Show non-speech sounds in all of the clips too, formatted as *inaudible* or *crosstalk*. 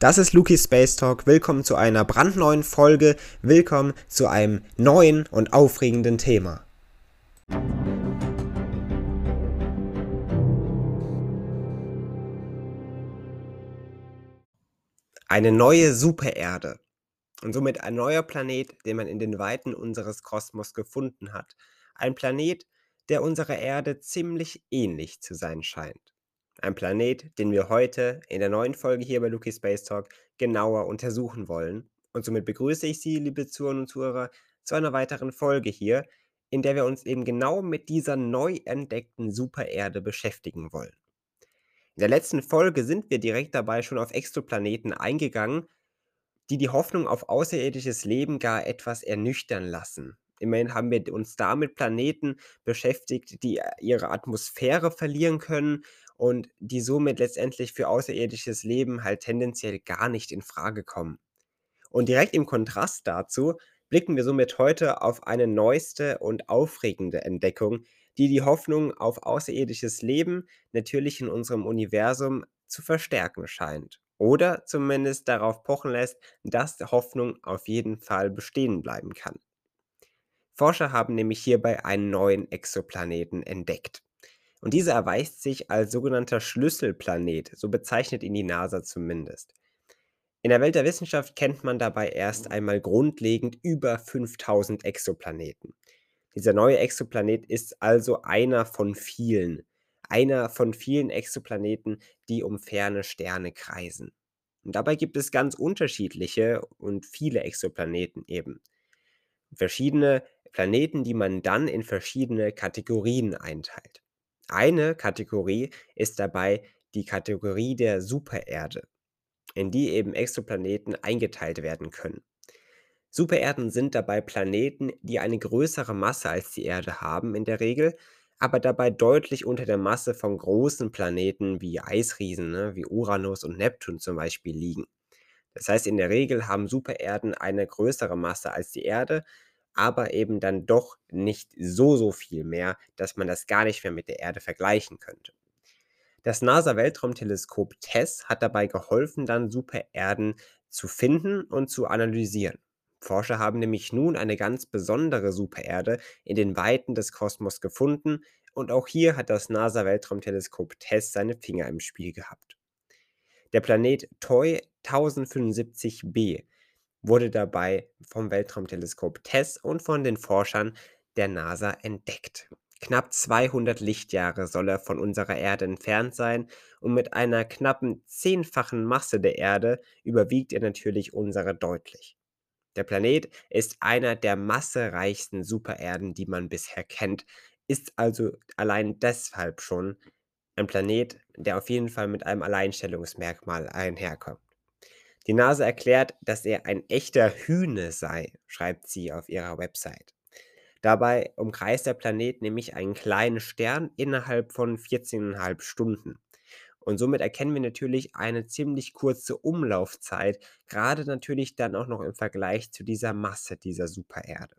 Das ist Luki Space Talk. Willkommen zu einer brandneuen Folge. Willkommen zu einem neuen und aufregenden Thema. Eine neue Supererde und somit ein neuer Planet, den man in den Weiten unseres Kosmos gefunden hat. Ein Planet, der unserer Erde ziemlich ähnlich zu sein scheint. Ein Planet, den wir heute in der neuen Folge hier bei Luki Space Talk genauer untersuchen wollen. Und somit begrüße ich Sie, liebe Zuhörer und Zuhörer, zu einer weiteren Folge hier, in der wir uns eben genau mit dieser neu entdeckten Supererde beschäftigen wollen. In der letzten Folge sind wir direkt dabei schon auf Exoplaneten eingegangen, die die Hoffnung auf außerirdisches Leben gar etwas ernüchtern lassen. Immerhin haben wir uns da mit Planeten beschäftigt, die ihre Atmosphäre verlieren können und die somit letztendlich für außerirdisches Leben halt tendenziell gar nicht in Frage kommen. Und direkt im Kontrast dazu blicken wir somit heute auf eine neueste und aufregende Entdeckung, die die Hoffnung auf außerirdisches Leben natürlich in unserem Universum zu verstärken scheint. Oder zumindest darauf pochen lässt, dass Hoffnung auf jeden Fall bestehen bleiben kann. Forscher haben nämlich hierbei einen neuen Exoplaneten entdeckt. Und dieser erweist sich als sogenannter Schlüsselplanet, so bezeichnet ihn die NASA zumindest. In der Welt der Wissenschaft kennt man dabei erst einmal grundlegend über 5000 Exoplaneten. Dieser neue Exoplanet ist also einer von vielen, einer von vielen Exoplaneten, die um ferne Sterne kreisen. Und dabei gibt es ganz unterschiedliche und viele Exoplaneten eben. Verschiedene Planeten, die man dann in verschiedene Kategorien einteilt. Eine Kategorie ist dabei die Kategorie der Supererde, in die eben Exoplaneten eingeteilt werden können. Supererden sind dabei Planeten, die eine größere Masse als die Erde haben in der Regel, aber dabei deutlich unter der Masse von großen Planeten wie Eisriesen, ne, wie Uranus und Neptun zum Beispiel liegen. Das heißt, in der Regel haben Supererden eine größere Masse als die Erde, aber eben dann doch nicht so, so viel mehr, dass man das gar nicht mehr mit der Erde vergleichen könnte. Das NASA-Weltraumteleskop TESS hat dabei geholfen, dann Supererden zu finden und zu analysieren. Forscher haben nämlich nun eine ganz besondere Supererde in den Weiten des Kosmos gefunden und auch hier hat das NASA-Weltraumteleskop TESS seine Finger im Spiel gehabt. Der Planet TOI 1075b wurde dabei vom Weltraumteleskop TESS und von den Forschern der NASA entdeckt. Knapp 200 Lichtjahre soll er von unserer Erde entfernt sein und mit einer knappen zehnfachen Masse der Erde überwiegt er natürlich unsere deutlich. Der Planet ist einer der massereichsten Supererden, die man bisher kennt, ist also allein deshalb schon ein Planet, der auf jeden Fall mit einem Alleinstellungsmerkmal einherkommt. Die NASA erklärt, dass er ein echter Hühne sei, schreibt sie auf ihrer Website. Dabei umkreist der Planet nämlich einen kleinen Stern innerhalb von 14,5 Stunden. Und somit erkennen wir natürlich eine ziemlich kurze Umlaufzeit, gerade natürlich dann auch noch im Vergleich zu dieser Masse dieser Supererde.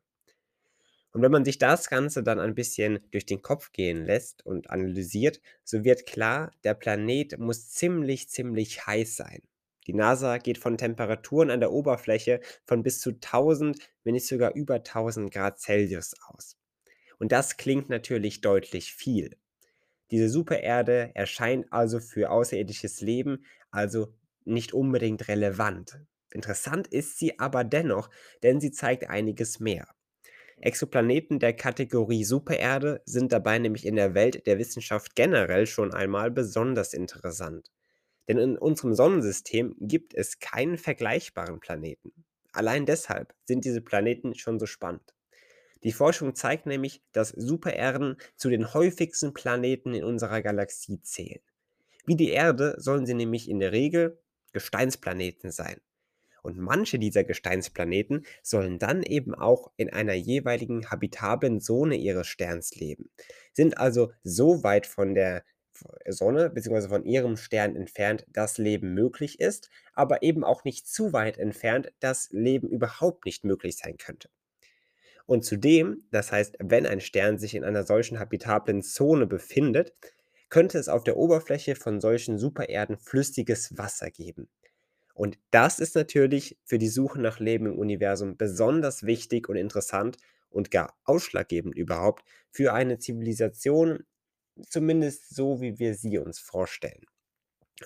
Und wenn man sich das Ganze dann ein bisschen durch den Kopf gehen lässt und analysiert, so wird klar, der Planet muss ziemlich, ziemlich heiß sein. Die NASA geht von Temperaturen an der Oberfläche von bis zu 1000, wenn nicht sogar über 1000 Grad Celsius aus. Und das klingt natürlich deutlich viel. Diese Supererde erscheint also für außerirdisches Leben also nicht unbedingt relevant. Interessant ist sie aber dennoch, denn sie zeigt einiges mehr. Exoplaneten der Kategorie Supererde sind dabei nämlich in der Welt der Wissenschaft generell schon einmal besonders interessant. Denn in unserem Sonnensystem gibt es keinen vergleichbaren Planeten. Allein deshalb sind diese Planeten schon so spannend. Die Forschung zeigt nämlich, dass Supererden zu den häufigsten Planeten in unserer Galaxie zählen. Wie die Erde sollen sie nämlich in der Regel Gesteinsplaneten sein. Und manche dieser Gesteinsplaneten sollen dann eben auch in einer jeweiligen habitablen Zone ihres Sterns leben, sind also so weit von der Sonne bzw. von ihrem Stern entfernt das Leben möglich ist, aber eben auch nicht zu weit entfernt, dass Leben überhaupt nicht möglich sein könnte. Und zudem, das heißt, wenn ein Stern sich in einer solchen habitablen Zone befindet, könnte es auf der Oberfläche von solchen Supererden flüssiges Wasser geben. Und das ist natürlich für die Suche nach Leben im Universum besonders wichtig und interessant und gar ausschlaggebend überhaupt für eine Zivilisation, zumindest so, wie wir sie uns vorstellen.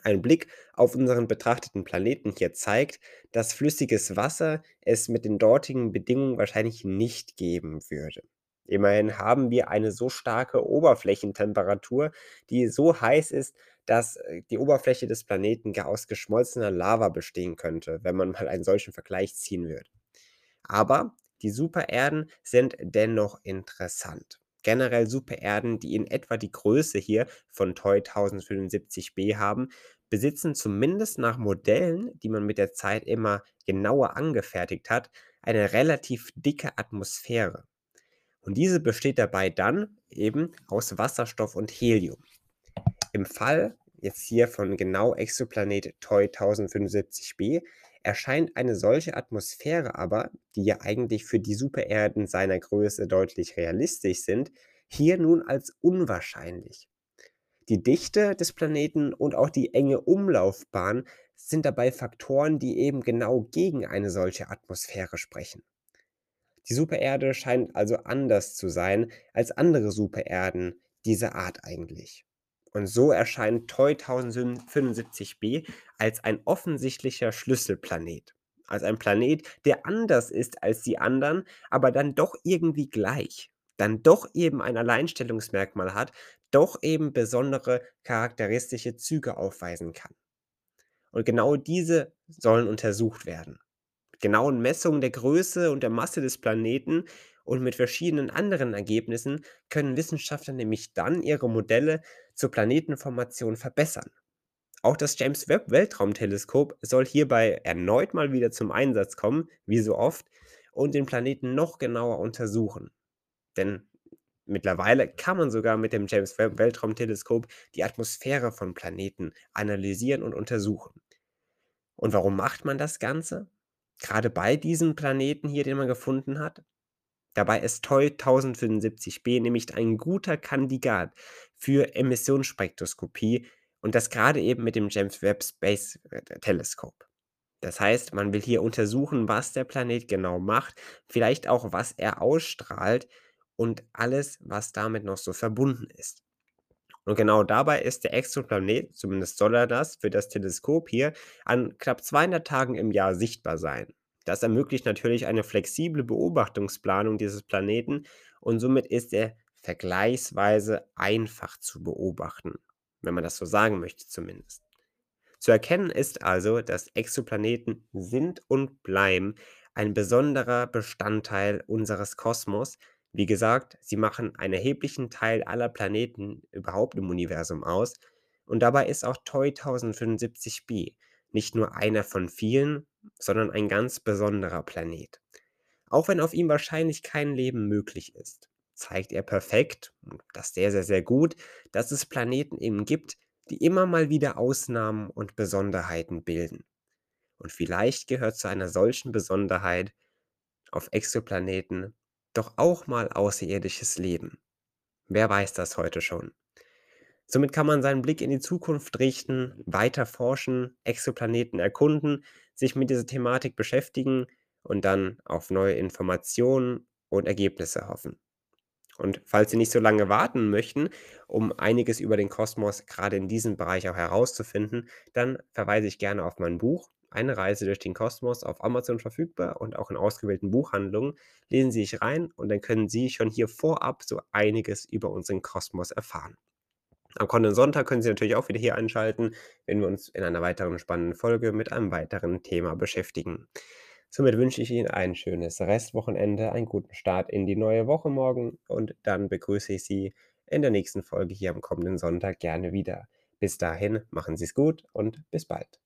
Ein Blick auf unseren betrachteten Planeten hier zeigt, dass flüssiges Wasser es mit den dortigen Bedingungen wahrscheinlich nicht geben würde. Immerhin haben wir eine so starke Oberflächentemperatur, die so heiß ist, dass äh, die Oberfläche des Planeten aus geschmolzener Lava bestehen könnte, wenn man *laughs* mal einen solchen Vergleich ziehen würde. Aber die Supererden sind dennoch interessant. Generell Supererden, die in etwa die Größe hier von TOI 1075b haben, besitzen zumindest nach Modellen, die man mit der Zeit immer genauer angefertigt hat, eine relativ dicke Atmosphäre. Und diese besteht dabei dann eben aus Wasserstoff und Helium. Im Fall jetzt hier von genau Exoplanet TOI 1075b erscheint eine solche Atmosphäre aber, die ja eigentlich für die Supererden seiner Größe deutlich realistisch sind, hier nun als unwahrscheinlich. Die Dichte des Planeten und auch die enge Umlaufbahn sind dabei Faktoren, die eben genau gegen eine solche Atmosphäre sprechen. Die Supererde scheint also anders zu sein als andere Supererden dieser Art eigentlich. Und so erscheint TOI 1075b als ein offensichtlicher Schlüsselplanet. Als ein Planet, der anders ist als die anderen, aber dann doch irgendwie gleich. Dann doch eben ein Alleinstellungsmerkmal hat, doch eben besondere charakteristische Züge aufweisen kann. Und genau diese sollen untersucht werden. Mit genauen Messungen der Größe und der Masse des Planeten und mit verschiedenen anderen Ergebnissen können Wissenschaftler nämlich dann ihre Modelle zur Planetenformation verbessern. Auch das James Webb Weltraumteleskop soll hierbei erneut mal wieder zum Einsatz kommen, wie so oft, und den Planeten noch genauer untersuchen. Denn mittlerweile kann man sogar mit dem James Webb Weltraumteleskop die Atmosphäre von Planeten analysieren und untersuchen. Und warum macht man das Ganze? Gerade bei diesem Planeten hier, den man gefunden hat? Dabei ist TOI 1075b nämlich ein guter Kandidat für Emissionsspektroskopie und das gerade eben mit dem James Webb Space äh, Telescope. Das heißt, man will hier untersuchen, was der Planet genau macht, vielleicht auch, was er ausstrahlt und alles, was damit noch so verbunden ist. Und genau dabei ist der Exoplanet, zumindest soll er das für das Teleskop hier, an knapp 200 Tagen im Jahr sichtbar sein. Das ermöglicht natürlich eine flexible Beobachtungsplanung dieses Planeten und somit ist er vergleichsweise einfach zu beobachten, wenn man das so sagen möchte zumindest. Zu erkennen ist also, dass Exoplaneten sind und bleiben ein besonderer Bestandteil unseres Kosmos. Wie gesagt, sie machen einen erheblichen Teil aller Planeten überhaupt im Universum aus und dabei ist auch TOI 1075b nicht nur einer von vielen, sondern ein ganz besonderer Planet. Auch wenn auf ihm wahrscheinlich kein Leben möglich ist, zeigt er perfekt, und das sehr, sehr, sehr gut, dass es Planeten eben gibt, die immer mal wieder Ausnahmen und Besonderheiten bilden. Und vielleicht gehört zu einer solchen Besonderheit auf Exoplaneten doch auch mal außerirdisches Leben. Wer weiß das heute schon? Somit kann man seinen Blick in die Zukunft richten, weiter forschen, Exoplaneten erkunden, sich mit dieser Thematik beschäftigen und dann auf neue Informationen und Ergebnisse hoffen. Und falls Sie nicht so lange warten möchten, um einiges über den Kosmos gerade in diesem Bereich auch herauszufinden, dann verweise ich gerne auf mein Buch Eine Reise durch den Kosmos auf Amazon verfügbar und auch in ausgewählten Buchhandlungen. Lesen Sie sich rein und dann können Sie schon hier vorab so einiges über unseren Kosmos erfahren. Am kommenden Sonntag können Sie natürlich auch wieder hier einschalten, wenn wir uns in einer weiteren spannenden Folge mit einem weiteren Thema beschäftigen. Somit wünsche ich Ihnen ein schönes Restwochenende, einen guten Start in die neue Woche morgen und dann begrüße ich Sie in der nächsten Folge hier am kommenden Sonntag gerne wieder. Bis dahin, machen Sie es gut und bis bald.